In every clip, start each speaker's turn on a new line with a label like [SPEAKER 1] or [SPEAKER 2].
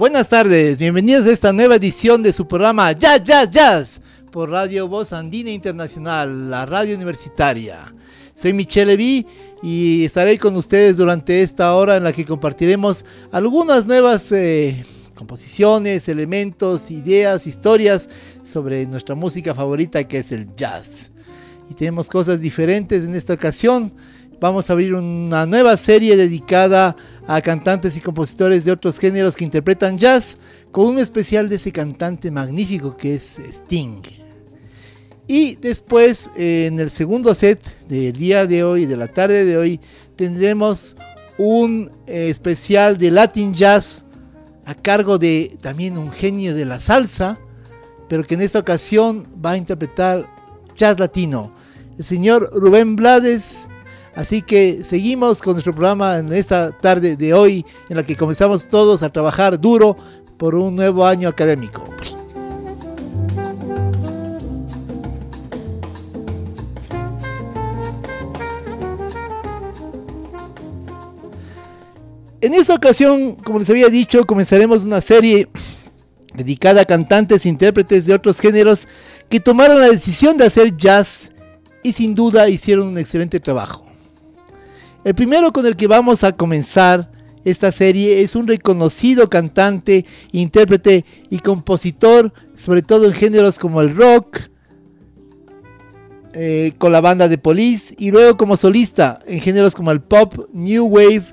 [SPEAKER 1] Buenas tardes, bienvenidos a esta nueva edición de su programa Jazz, Jazz, Jazz por Radio Voz Andina Internacional, la radio universitaria. Soy Michelle Levy y estaré con ustedes durante esta hora en la que compartiremos algunas nuevas eh, composiciones, elementos, ideas, historias sobre nuestra música favorita que es el jazz. Y tenemos cosas diferentes en esta ocasión vamos a abrir una nueva serie dedicada a cantantes y compositores de otros géneros que interpretan jazz, con un especial de ese cantante magnífico que es Sting. Y después, en el segundo set del día de hoy, de la tarde de hoy, tendremos un especial de Latin Jazz a cargo de también un genio de la salsa, pero que en esta ocasión va a interpretar jazz latino. El señor Rubén Blades Así que seguimos con nuestro programa en esta tarde de hoy, en la que comenzamos todos a trabajar duro por un nuevo año académico. En esta ocasión, como les había dicho, comenzaremos una serie dedicada a cantantes e intérpretes de otros géneros que tomaron la decisión de hacer jazz y sin duda hicieron un excelente trabajo. El primero con el que vamos a comenzar esta serie es un reconocido cantante, intérprete y compositor, sobre todo en géneros como el rock, eh, con la banda de Police, y luego como solista en géneros como el pop, new wave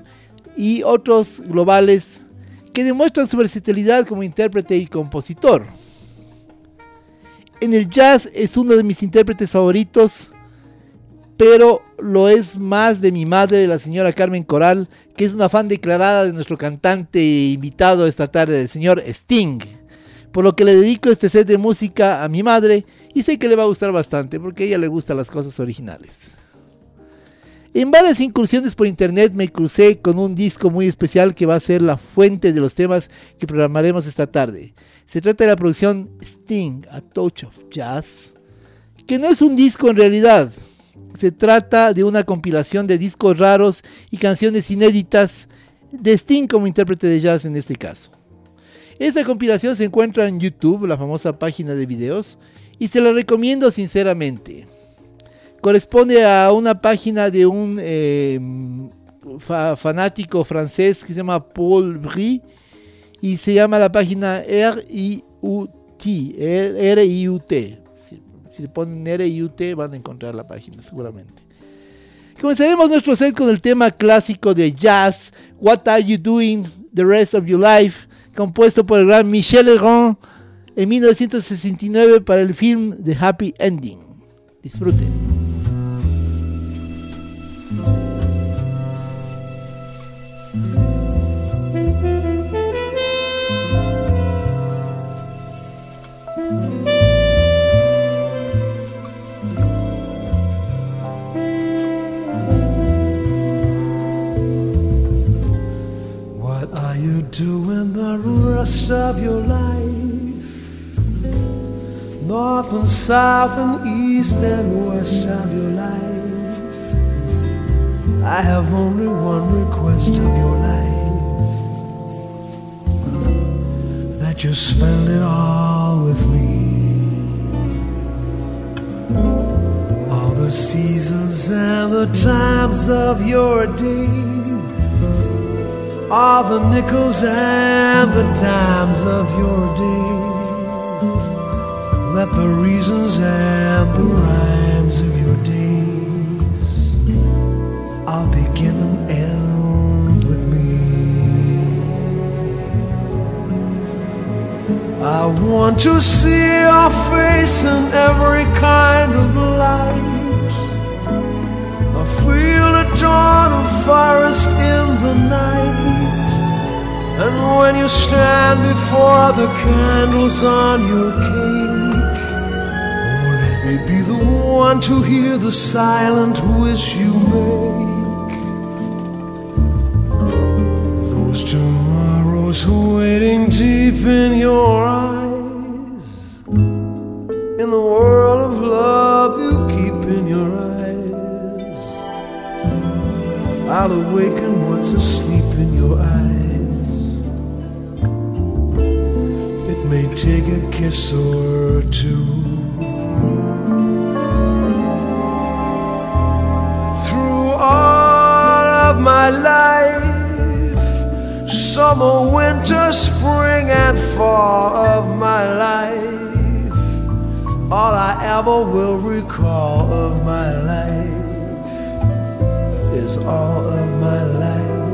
[SPEAKER 1] y otros globales que demuestran su versatilidad como intérprete y compositor. En el jazz es uno de mis intérpretes favoritos pero lo es más de mi madre, la señora Carmen Coral, que es una fan declarada de nuestro cantante invitado esta tarde, el señor Sting. Por lo que le dedico este set de música a mi madre y sé que le va a gustar bastante porque a ella le gustan las cosas originales. En varias incursiones por internet me crucé con un disco muy especial que va a ser la fuente de los temas que programaremos esta tarde. Se trata de la producción Sting, A Touch of Jazz, que no es un disco en realidad, se trata de una compilación de discos raros y canciones inéditas de Sting como intérprete de jazz en este caso. Esta compilación se encuentra en YouTube, la famosa página de videos, y se la recomiendo sinceramente. Corresponde a una página de un eh, fanático francés que se llama Paul Brie y se llama la página R-I-U-T. R-I-U-T. Si le ponen Nere y UT van a encontrar la página seguramente. Comenzaremos nuestro set con el tema clásico de jazz, What Are You Doing the Rest of Your Life, compuesto por el gran Michel Legrand en 1969 para el film The Happy Ending. Disfruten. Doing the rest of your life. North and south and east and west of your life. I have only one request of your life that you spend it all with me. All the seasons and the times of your days all the nickels and the dimes of your days. Let the reasons and the rhymes of your days all begin and end with me.
[SPEAKER 2] I want to see your face in every kind of light. I feel the dawn of forest in the night. And when you stand before the candles on your cake, oh, let me be the one to hear the silent wish you make. Those tomorrows waiting deep in your eyes, in the world of love you keep in your eyes. I'll awaken what's asleep in your eyes. Kiss or two. Through all of my life, summer, winter, spring, and fall of my life, all I ever will recall of my life is all of my life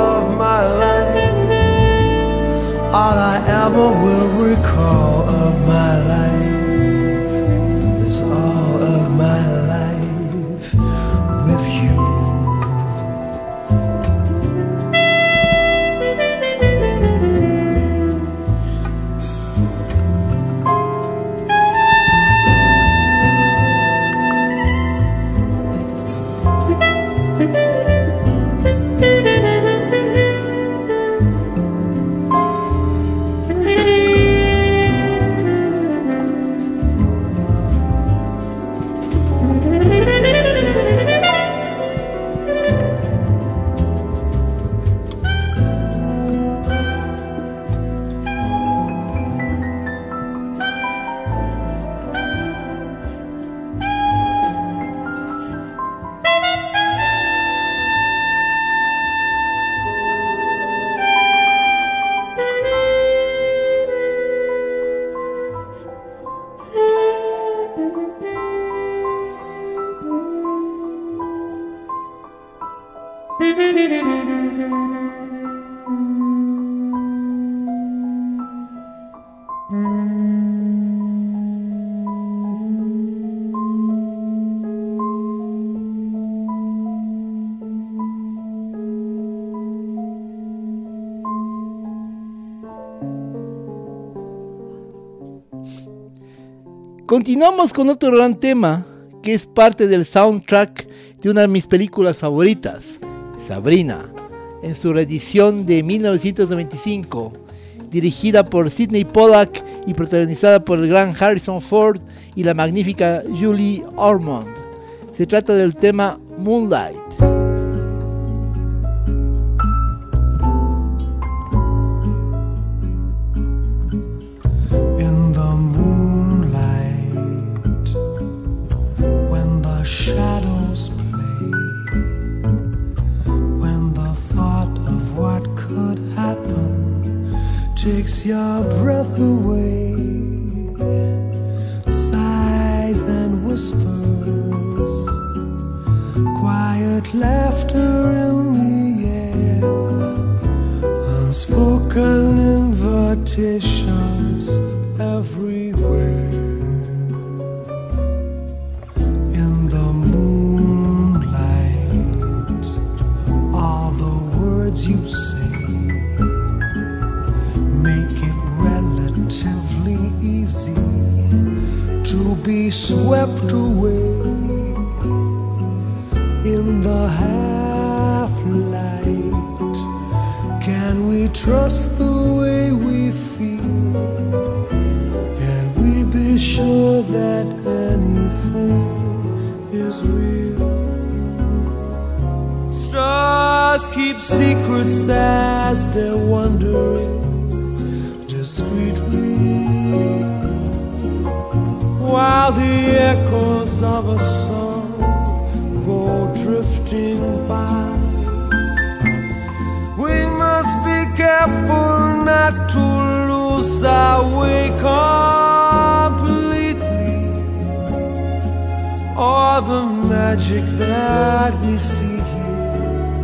[SPEAKER 2] of my life, all I ever will recall of my life
[SPEAKER 1] Continuamos con otro gran tema que es parte del soundtrack de una de mis películas favoritas, Sabrina, en su reedición de 1995, dirigida por Sidney Pollack y protagonizada por el gran Harrison Ford y la magnífica Julie Ormond. Se trata del tema Moonlight.
[SPEAKER 2] Your breath away swept away in the half light? Can we trust the way we feel? Can we be sure that anything is real? Stars keep secrets as they're wandering the echoes of a song go drifting by. We must be careful not to lose our way completely, or the magic that we see here.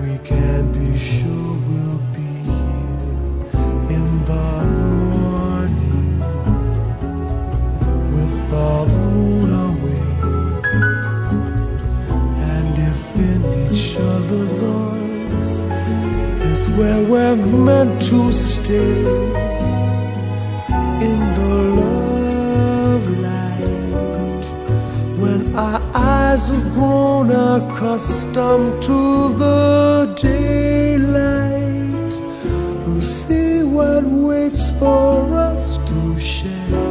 [SPEAKER 2] We can't be sure we'll is where we're meant to stay in the love light. When our eyes have grown accustomed to the daylight, we'll see what waits for us to share.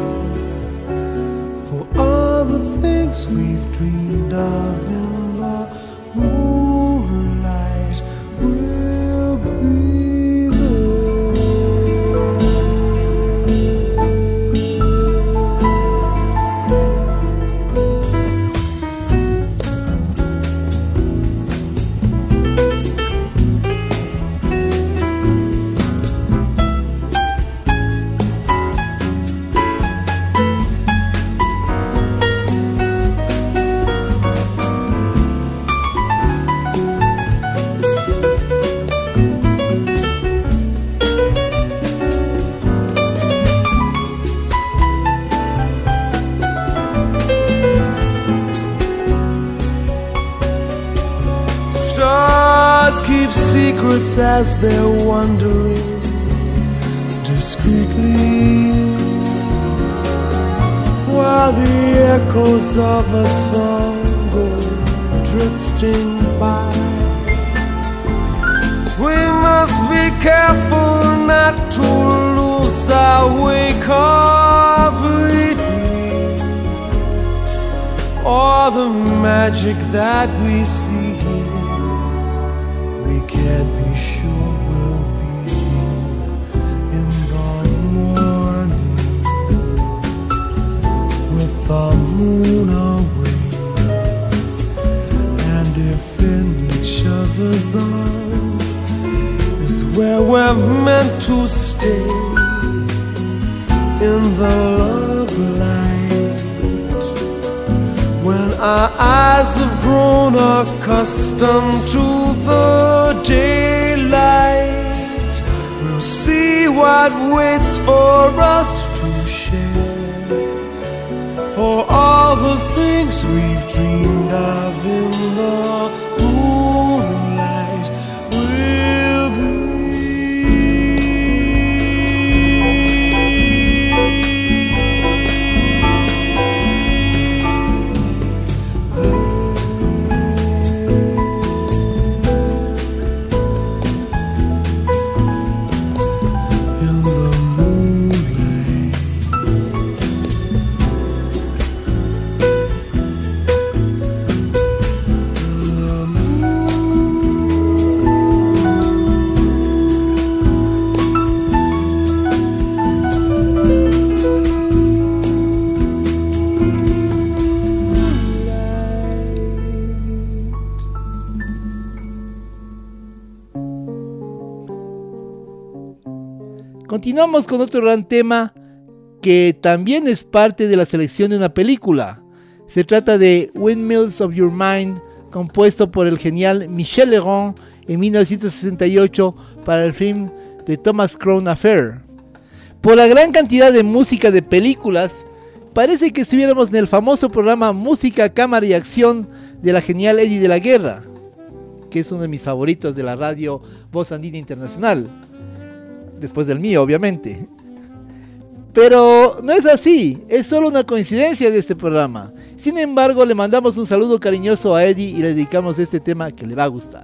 [SPEAKER 2] For all the things we've dreamed of drifting by. We must be careful not to lose our way completely or the magic that we see where we're meant to stay in the love light when our eyes have grown accustomed to the daylight, we'll see what waits for us to share. For all the things we've dreamed of in the
[SPEAKER 1] Continuamos con otro gran tema que también es parte de la selección de una película. Se trata de Windmills of Your Mind, compuesto por el genial Michel Legrand en 1968 para el film de Thomas Crown Affair. Por la gran cantidad de música de películas, parece que estuviéramos en el famoso programa Música, Cámara y Acción de la genial Eddie de la Guerra, que es uno de mis favoritos de la radio Voz Andina Internacional después del mío, obviamente. Pero no es así, es solo una coincidencia de este programa. Sin embargo, le mandamos un saludo cariñoso a Eddie y le dedicamos este tema que le va a gustar.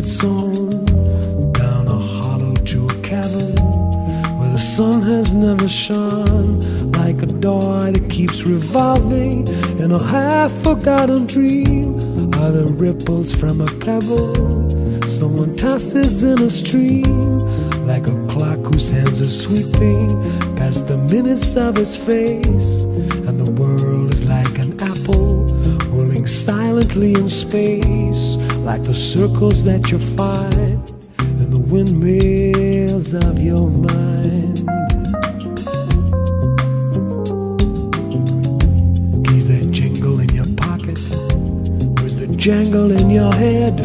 [SPEAKER 2] its own down a hollow to a cavern where the sun has never shone like a door that keeps revolving in a half forgotten dream. Are the ripples from a pebble? Someone tosses in a stream like a clock whose hands are sweeping past the minutes of its face. And the world is like an rolling silently in space like the circles that you find in the windmills of your mind. Keys that jingle in your pocket, where's the jangle in your head?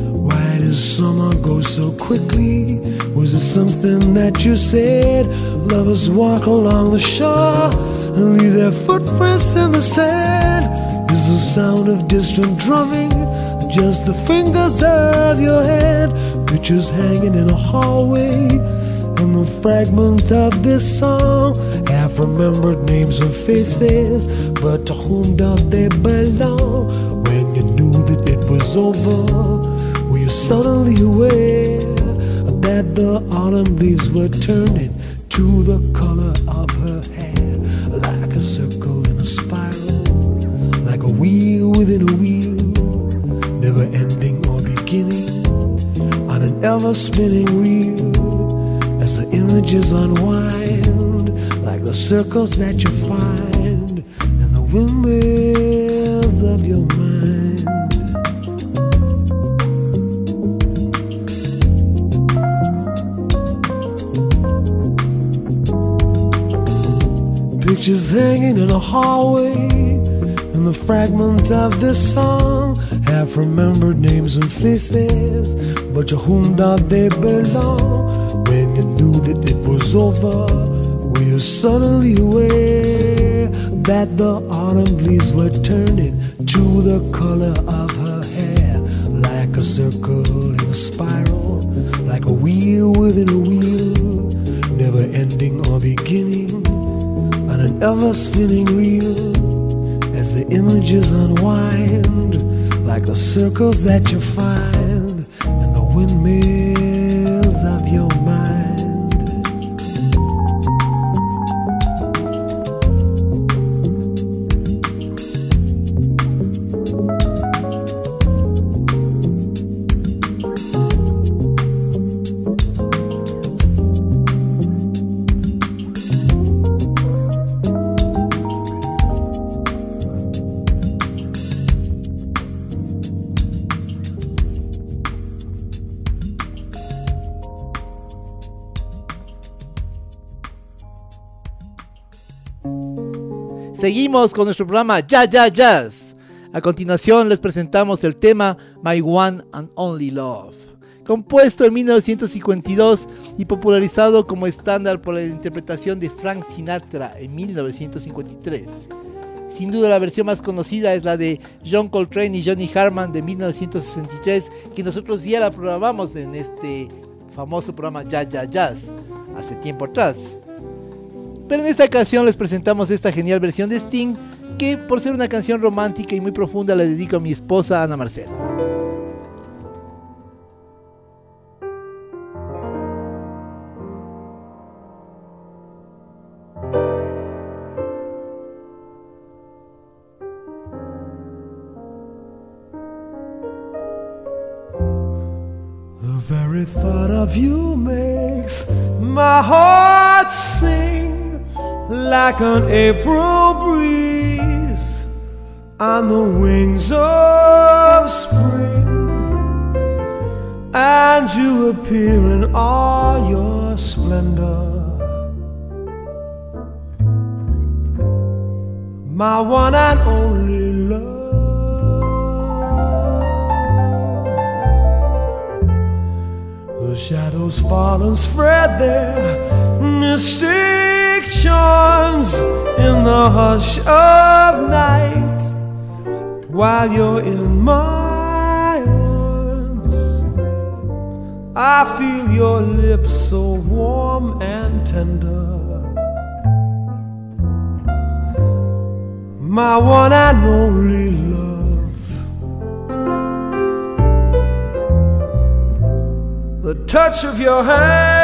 [SPEAKER 2] Why does summer go so quickly? Was it something that you said? Lovers walk along the shore and leave their footprints in the sand. The sound of distant drumming just the fingers of your hand, pictures hanging in a hallway. And the fragments of this song, half remembered names and faces, but to whom do they belong? When you knew that it was over, were you suddenly aware that the autumn leaves were turning to the color within a wheel? never ending or beginning on an ever spinning reel as the images unwind like the circles that you find in the windmills of your mind. Pictures hanging in a hallway, the fragment of this song. Half remembered names and faces, but to whom did they belong? When you knew that it was over, were you suddenly aware that the autumn leaves were turning to the color of her hair, like a circle in a spiral, like a wheel within a wheel, never ending or beginning on an ever spinning reel as the images unwind like the circles that you find
[SPEAKER 1] Seguimos con nuestro programa Ya Ya Jazz. A continuación les presentamos el tema My One and Only Love, compuesto en 1952 y popularizado como estándar por la interpretación de Frank Sinatra en 1953. Sin duda la versión más conocida es la de John Coltrane y Johnny Harman de 1963, que nosotros ya la programamos en este famoso programa Ya Ya Jazz hace tiempo atrás. Pero en esta ocasión les presentamos esta genial versión de Sting que por ser una canción romántica y muy profunda la dedico a mi esposa Ana Marcela.
[SPEAKER 2] Like an April breeze on the wings of spring. And you appear in all your splendor. My one and only love. The shadows fall and spread their mystic charms in the hush of night while you're in my arms. I feel your lips so warm and tender. My one and only love. The touch of your hand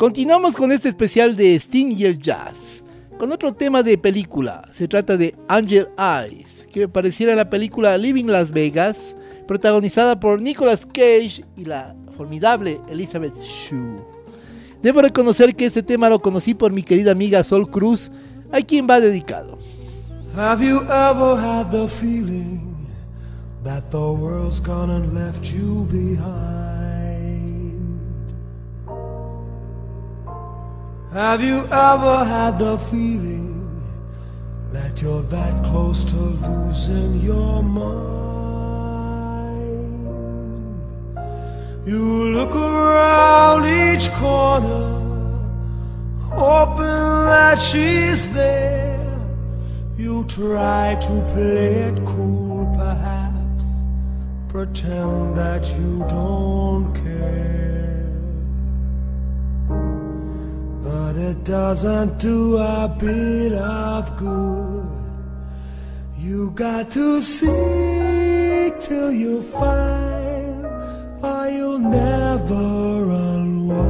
[SPEAKER 1] Continuamos con este especial de Sting y el Jazz, con otro tema de película. Se trata de Angel Eyes, que pareciera la película Living Las Vegas, protagonizada por Nicolas Cage y la formidable Elizabeth Shue. Debo reconocer que este tema lo conocí por mi querida amiga Sol Cruz, a quien va dedicado.
[SPEAKER 2] Have you ever had the feeling that the world's gone and left you behind? Have you ever had the feeling that you're that close to losing your mind? You look around each corner, hoping that she's there. You try to play it cool, perhaps, pretend that you don't care. But it doesn't do a bit of good. You got to seek till you find, or you'll never unwind.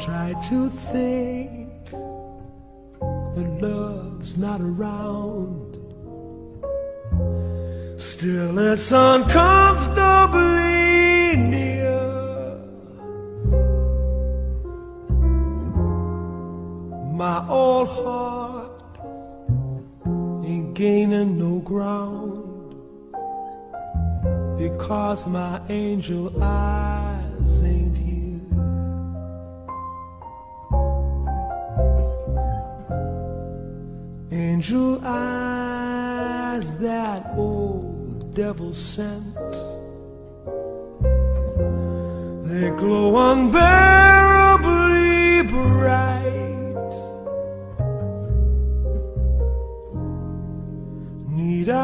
[SPEAKER 2] Try to think that love's not around. Still, it's uncomfortably near. My old heart ain't gaining no ground because my angel eyes ain't here. Angel eyes that old devil sent. They glow unbearably bright.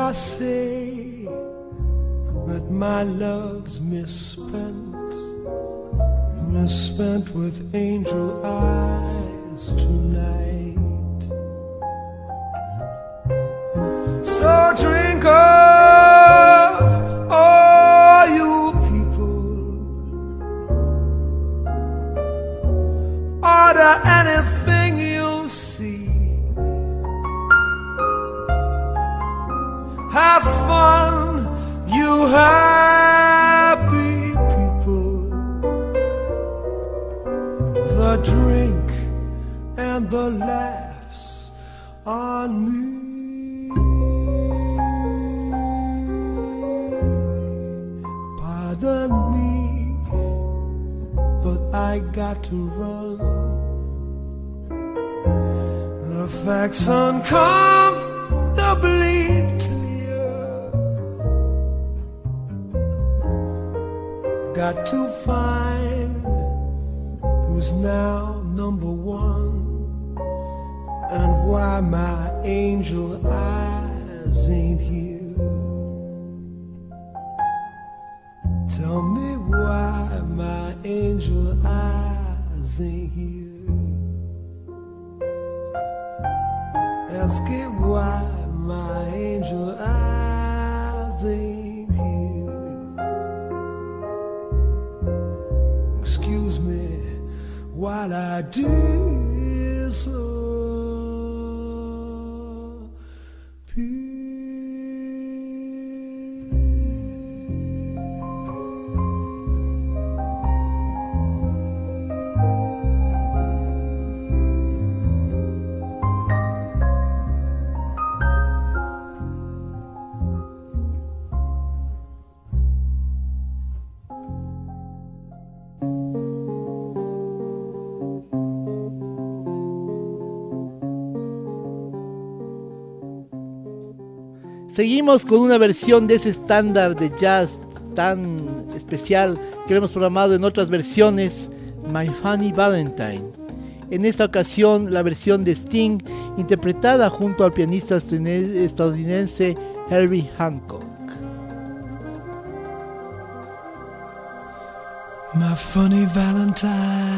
[SPEAKER 2] I say that my love's misspent, misspent with angel eyes tonight? Eyes ain't here. Ask it why my angel eyes ain't here. Excuse me while I disappear.
[SPEAKER 1] Seguimos con una versión de ese estándar de jazz tan especial que lo hemos programado en otras versiones, My Funny Valentine. En esta ocasión, la versión de Sting, interpretada junto al pianista estadounidense Herbie Hancock.
[SPEAKER 2] My funny Valentine,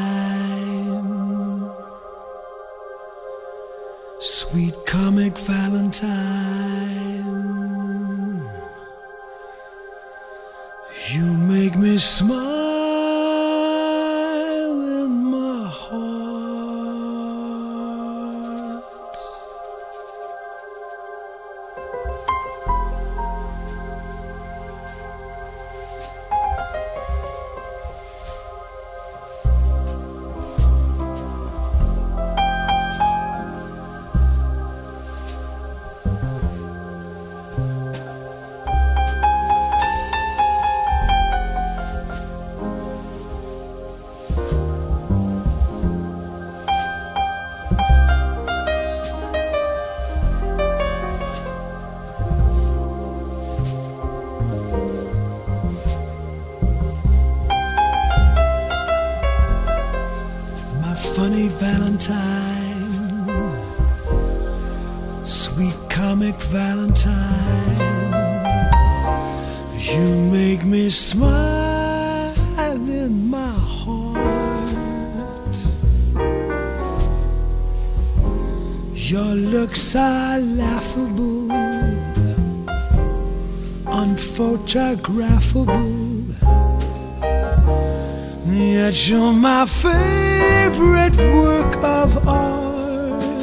[SPEAKER 2] that you're my favorite work of art.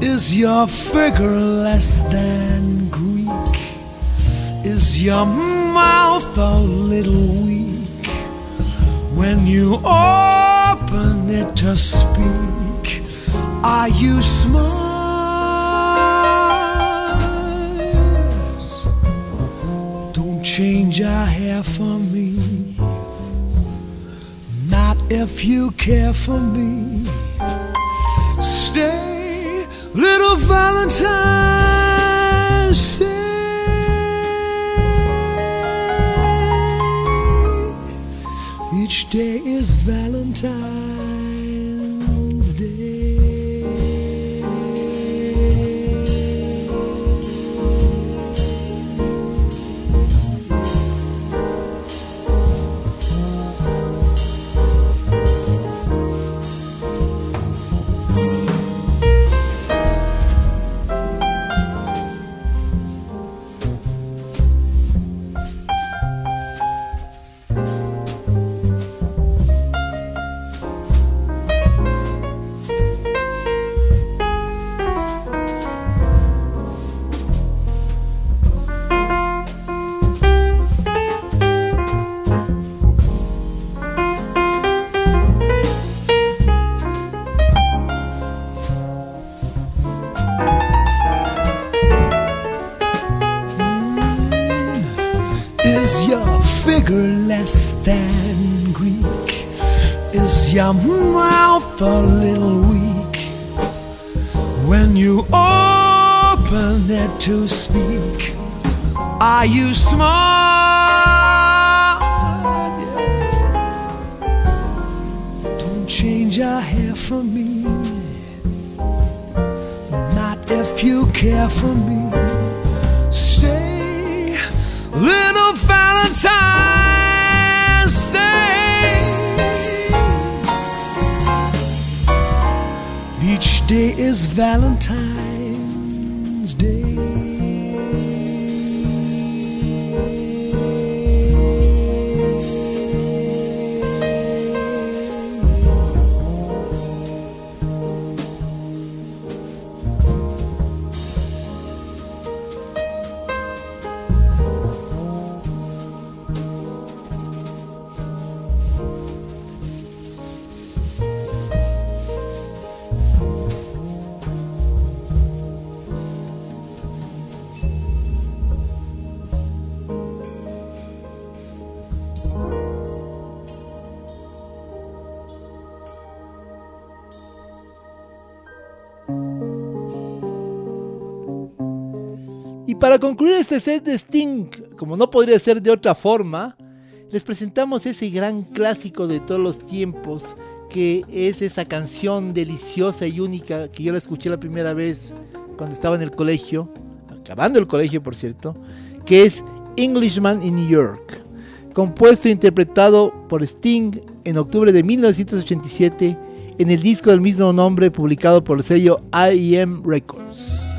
[SPEAKER 2] Is your figure less than Greek? Is your mouth a little weak when you open it to speak? Are you smart? change our hair for if you care for me. Stay, little Valentine. Stay. Each day is Valentine's
[SPEAKER 1] para concluir este set de Sting, como no podría ser de otra forma, les presentamos ese gran clásico de todos los tiempos, que es esa canción deliciosa y única que yo la escuché la primera vez cuando estaba en el colegio, acabando el colegio por cierto, que es Englishman in New York, compuesto e interpretado por Sting en octubre de 1987 en el disco del mismo nombre publicado por el sello IEM Records.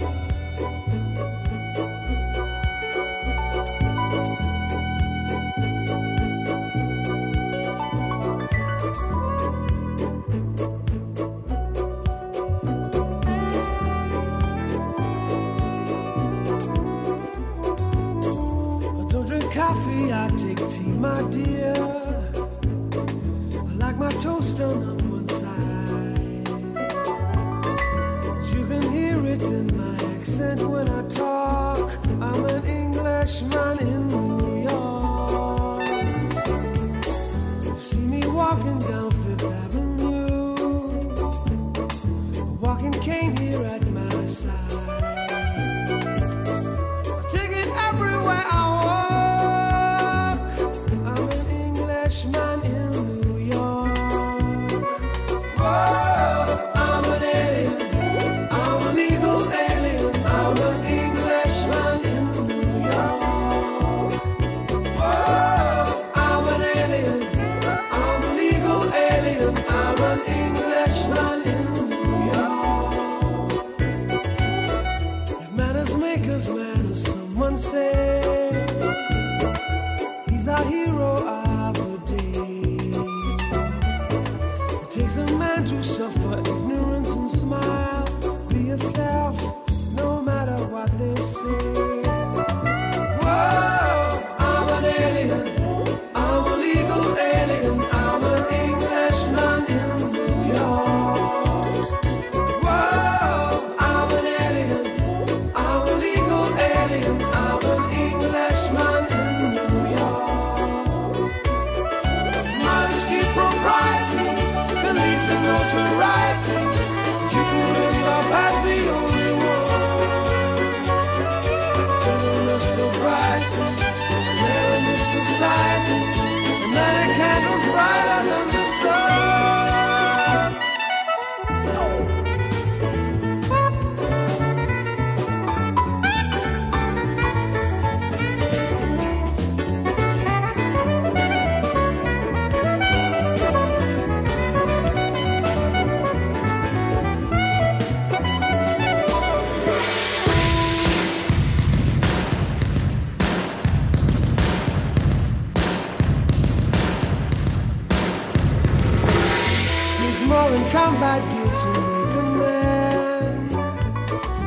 [SPEAKER 2] Bad gear to make a man.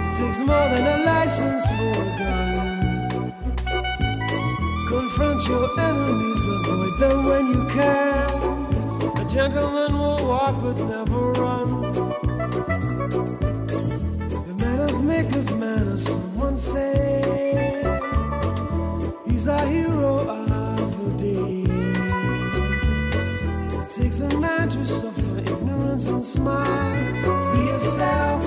[SPEAKER 2] It takes more than a license for a gun. Confront your enemies, avoid them when you can. A gentleman will walk but never run. The manners make of manners, someone say. He's a hero of the day. It takes a man to suffer ignorance and smile. Be yourself,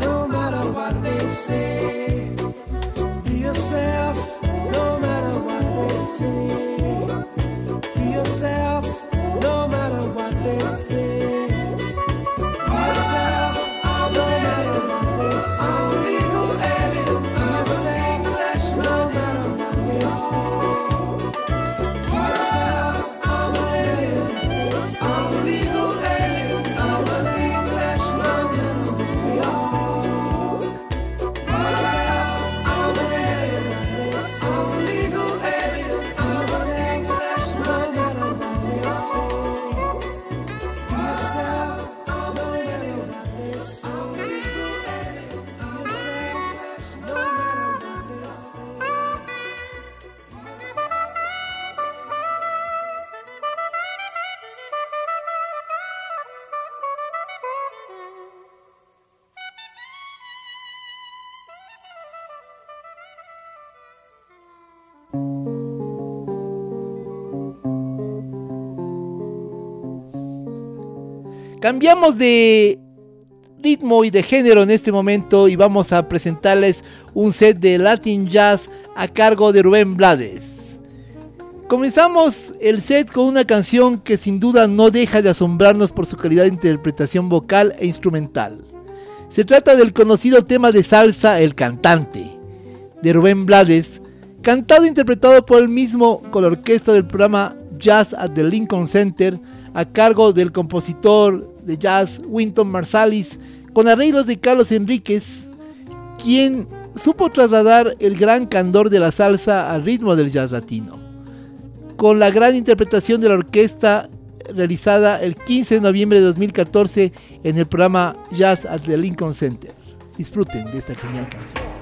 [SPEAKER 2] no matter what they say. Be yourself, no matter what they say. Be yourself,
[SPEAKER 1] Cambiamos de ritmo y de género en este momento y vamos a presentarles un set de Latin Jazz a cargo de Rubén Blades. Comenzamos el set con una canción que sin duda no deja de asombrarnos por su calidad de interpretación vocal e instrumental. Se trata del conocido tema de salsa El Cantante, de Rubén Blades, cantado e interpretado por él mismo con la orquesta del programa Jazz at the Lincoln Center a cargo del compositor de jazz Winton Marsalis con arreglos de Carlos Enríquez, quien supo trasladar el gran candor de la salsa al ritmo del jazz latino. Con la gran interpretación de la orquesta realizada el 15 de noviembre de 2014 en el programa Jazz at the Lincoln Center. Disfruten de esta genial canción.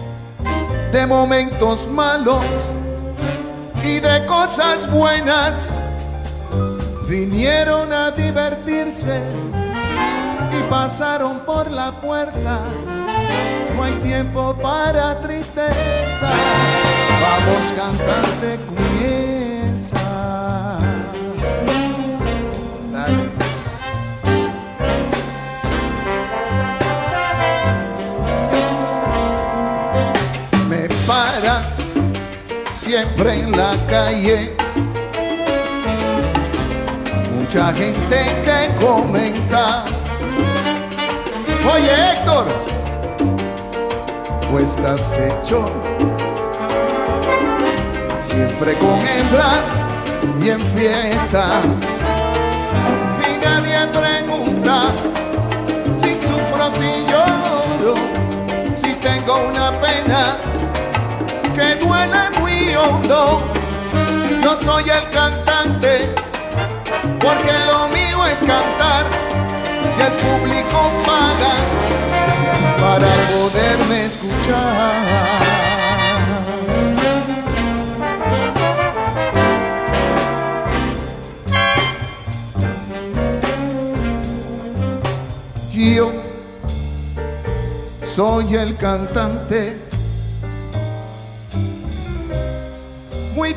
[SPEAKER 3] de momentos malos y de cosas buenas. Vinieron a divertirse y pasaron por la puerta. No hay tiempo para tristeza. Vamos cantante, comienza. Siempre en la calle. Mucha gente que comenta. Oye Héctor, tú estás hecho siempre con hembra y en fiesta. Y nadie pregunta si sufro, si lloro, si tengo una pena que duele muy Yo soy el cantante, porque lo mío es cantar y el público paga para poderme escuchar. yo soy el cantante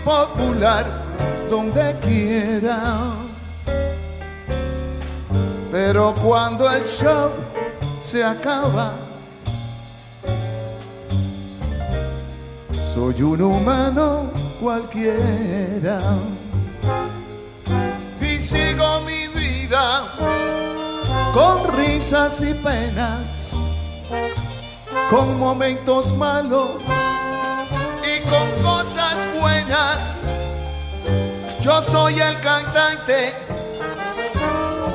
[SPEAKER 3] popular donde quiera. Pero cuando el show se acaba, soy un humano cualquiera. Y sigo mi vida con risas y penas, con momentos malos Yo soy el cantante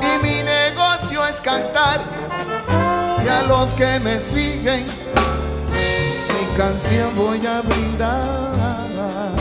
[SPEAKER 3] y mi negocio es cantar. Y a los que me siguen, mi canción voy a brindar.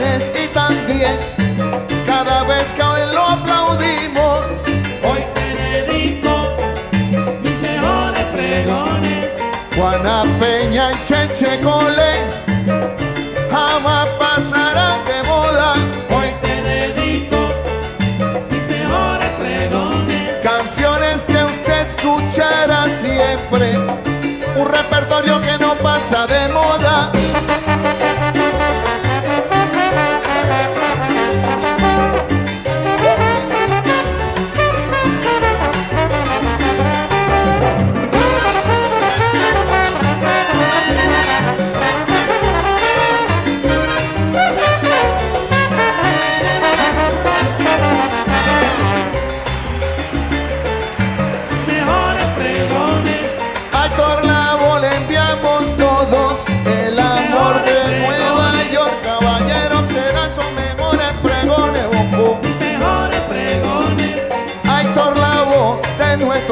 [SPEAKER 3] Canciones y también cada vez que hoy lo aplaudimos. Hoy te dedico mis mejores pregones. Juana Peña y Cheche Cole jamás pasarán de moda. Hoy te dedico mis mejores pregones. Canciones que usted escuchará siempre. Un repertorio que no pasa de moda.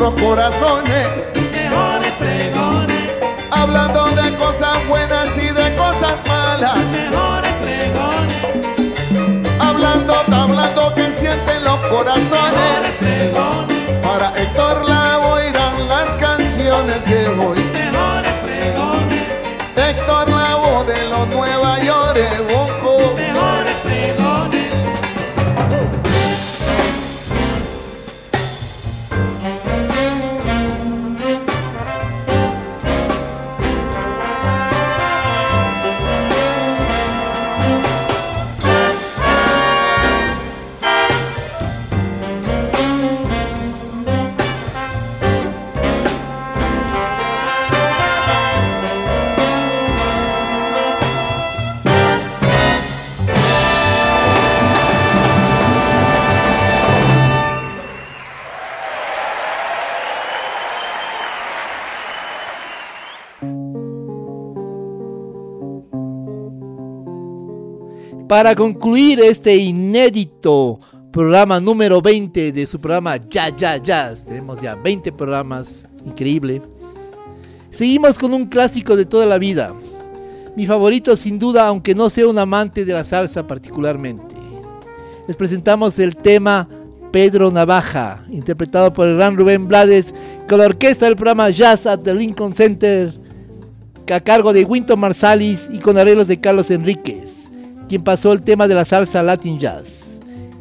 [SPEAKER 3] Nuestros corazones.
[SPEAKER 4] Mejores pregones,
[SPEAKER 3] Hablando de cosas buenas y de cosas malas.
[SPEAKER 4] mejores pregones,
[SPEAKER 3] Hablando, hablando que sienten los
[SPEAKER 4] mejores
[SPEAKER 3] corazones.
[SPEAKER 4] pregones,
[SPEAKER 3] Para Héctor Lavoe irán las canciones de hoy.
[SPEAKER 4] mejores pregones,
[SPEAKER 3] Héctor Lavoe de los Nueva York, Bonco.
[SPEAKER 1] Para concluir este inédito programa número 20 de su programa Ya Ya Jazz, tenemos ya 20 programas, increíble. Seguimos con un clásico de toda la vida. Mi favorito sin duda, aunque no sea un amante de la salsa particularmente. Les presentamos el tema Pedro Navaja, interpretado por el gran Rubén Blades, con la orquesta del programa Jazz at the Lincoln Center, a cargo de Winton Marsalis y con arreglos de Carlos Enríquez, quien pasó el tema de la salsa Latin Jazz,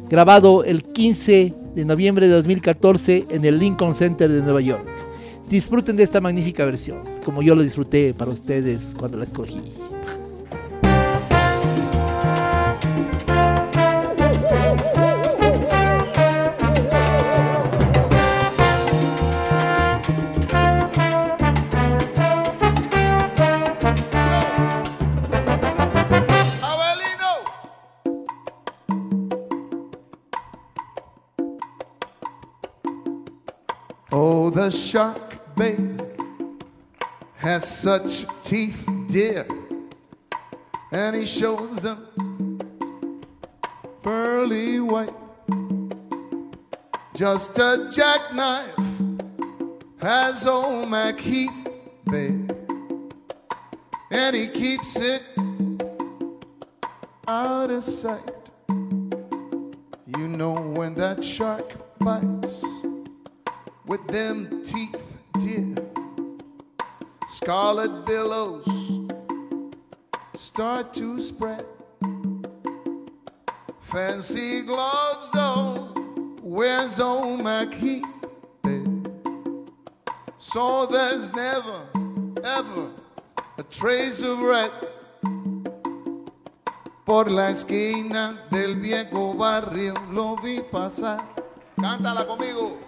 [SPEAKER 1] grabado el 15 de noviembre de 2014 en el Lincoln Center de Nueva York. Disfruten de esta magnífica versión, como yo lo disfruté para ustedes cuando la escogí.
[SPEAKER 3] The shark, babe, has such teeth, dear, and he shows them pearly white. Just a jackknife has old Mac Heath, babe, and he keeps it out of sight. You know when that shark bites with them teeth, dear, scarlet billows start to spread. Fancy gloves, though, where's Mac Heath? So there's never, ever a trace of red por la esquina del viejo barrio lo vi pasar. Cántala conmigo.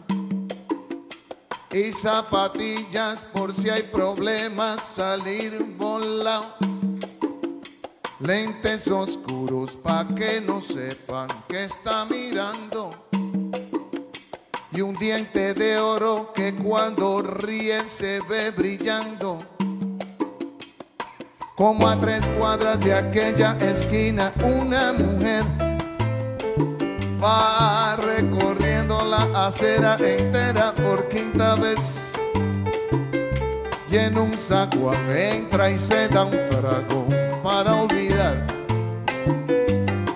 [SPEAKER 3] y zapatillas por si hay problemas salir volado. Lentes oscuros pa' que no sepan que está mirando. Y un diente de oro que cuando ríen se ve brillando. Como a tres cuadras de aquella esquina, una mujer va recorriendo la acera entera por quinta vez. Y en un saguán entra y se da un trago para olvidar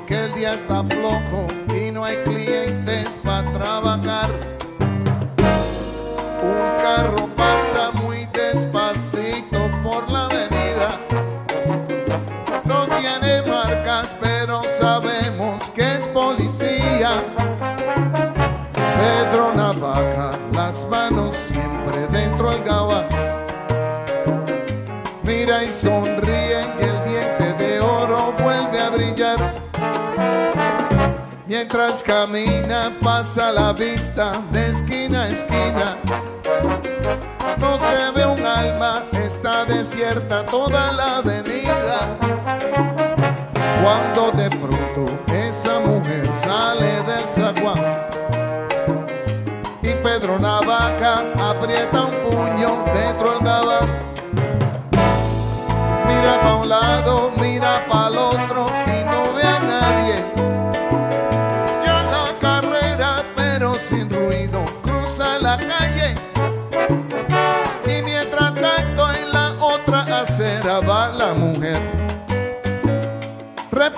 [SPEAKER 3] que el día está flojo y no hay clientes para trabajar. Camina pasa la vista de esquina a esquina. No se ve un alma, está desierta toda la avenida. Cuando de pronto esa mujer sale del zaguán y Pedro Navaja aprieta un puño dentro del gabán. Mira pa' un lado, mira pa' el otro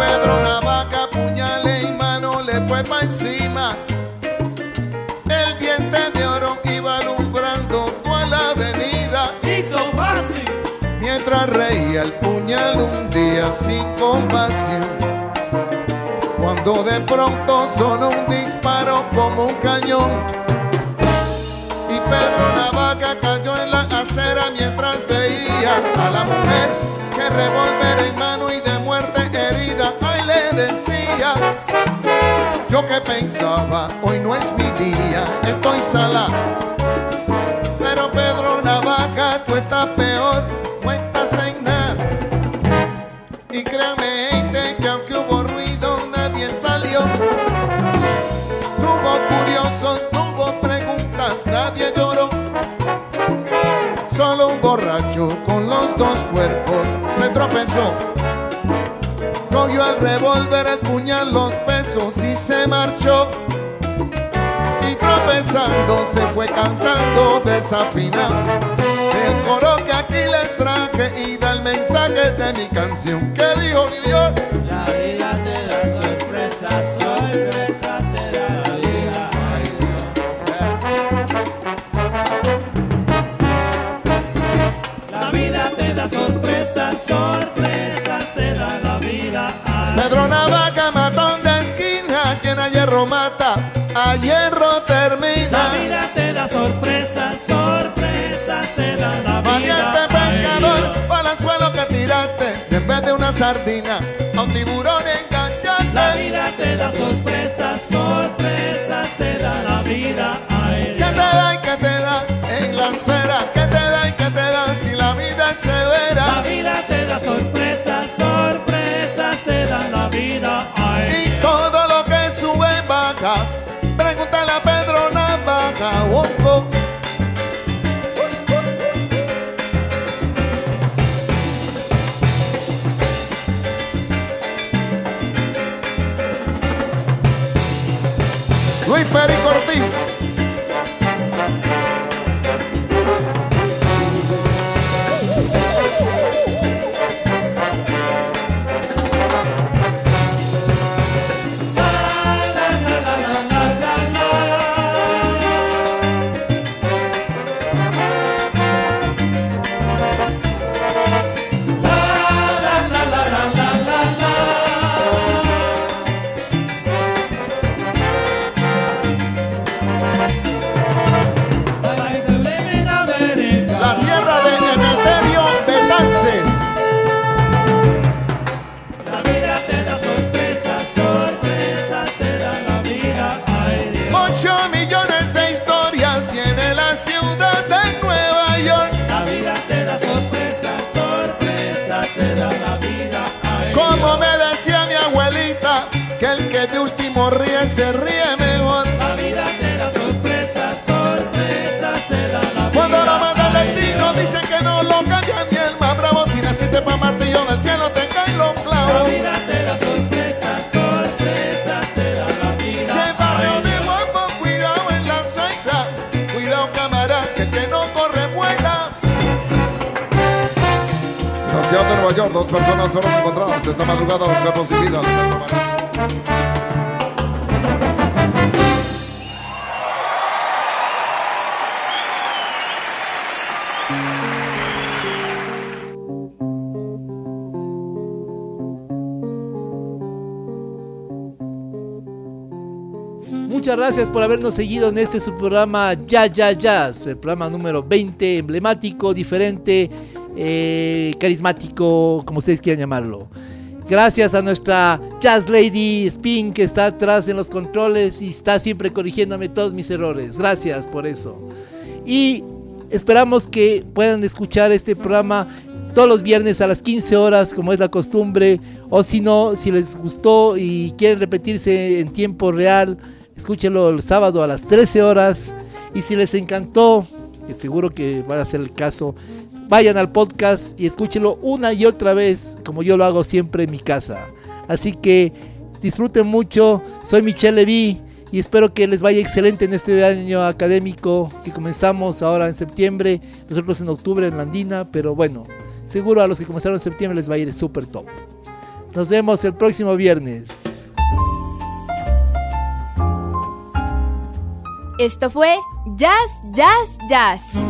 [SPEAKER 3] Pedro Navaja, puñale y mano le fue pa' encima. El diente de oro iba alumbrando toda la avenida.
[SPEAKER 4] Hizo fácil.
[SPEAKER 3] Mientras reía el puñal un día sin compasión. Cuando de pronto sonó un disparo como un cañón. Y Pedro Navaja cayó en la acera mientras veía a la mujer que revólver en mano y de que pensaba, hoy no es mi día, estoy sala. Pero Pedro Navaja, tú estás peor, no estás en. Y créame, gente, que aunque hubo ruido, nadie salió. No hubo curiosos, no hubo preguntas, nadie lloró. Solo un borracho con los dos cuerpos se tropezó. Cogió el revólver, el puñal, los pesos y se marchó. Y tropezando se fue cantando desafinado. El coro que aquí les traje y da el mensaje de mi canción. ¿Qué dijo Dios?
[SPEAKER 4] La vida te da sorpresas, sorpresas te da la vida. La vida te da sorpresas, sorpresas te da la vida. Ay,
[SPEAKER 3] Pedro Navaja, sardina, esta madrugada los cuerpos y
[SPEAKER 1] Muchas gracias por habernos seguido en este su programa Ya Ya Jazz, el programa número 20, emblemático, diferente eh, carismático, como ustedes quieran llamarlo. Gracias a nuestra Jazz Lady Spin que está atrás en los controles y está siempre corrigiéndome todos mis errores. Gracias por eso. Y esperamos que puedan escuchar este programa todos los viernes a las 15 horas, como es la costumbre. O si no, si les gustó y quieren repetirse en tiempo real, escúchenlo el sábado a las 13 horas. Y si les encantó, que seguro que va a ser el caso, vayan al podcast y escúchenlo una y otra vez, como yo lo hago siempre en mi casa. Así que disfruten mucho. Soy Michelle Levy y espero que les vaya excelente en este año académico que comenzamos ahora en septiembre, nosotros en octubre en la Andina, pero bueno, seguro a los que comenzaron en septiembre les va a ir súper top. Nos vemos el próximo viernes.
[SPEAKER 5] Esto fue Jazz, Jazz, Jazz.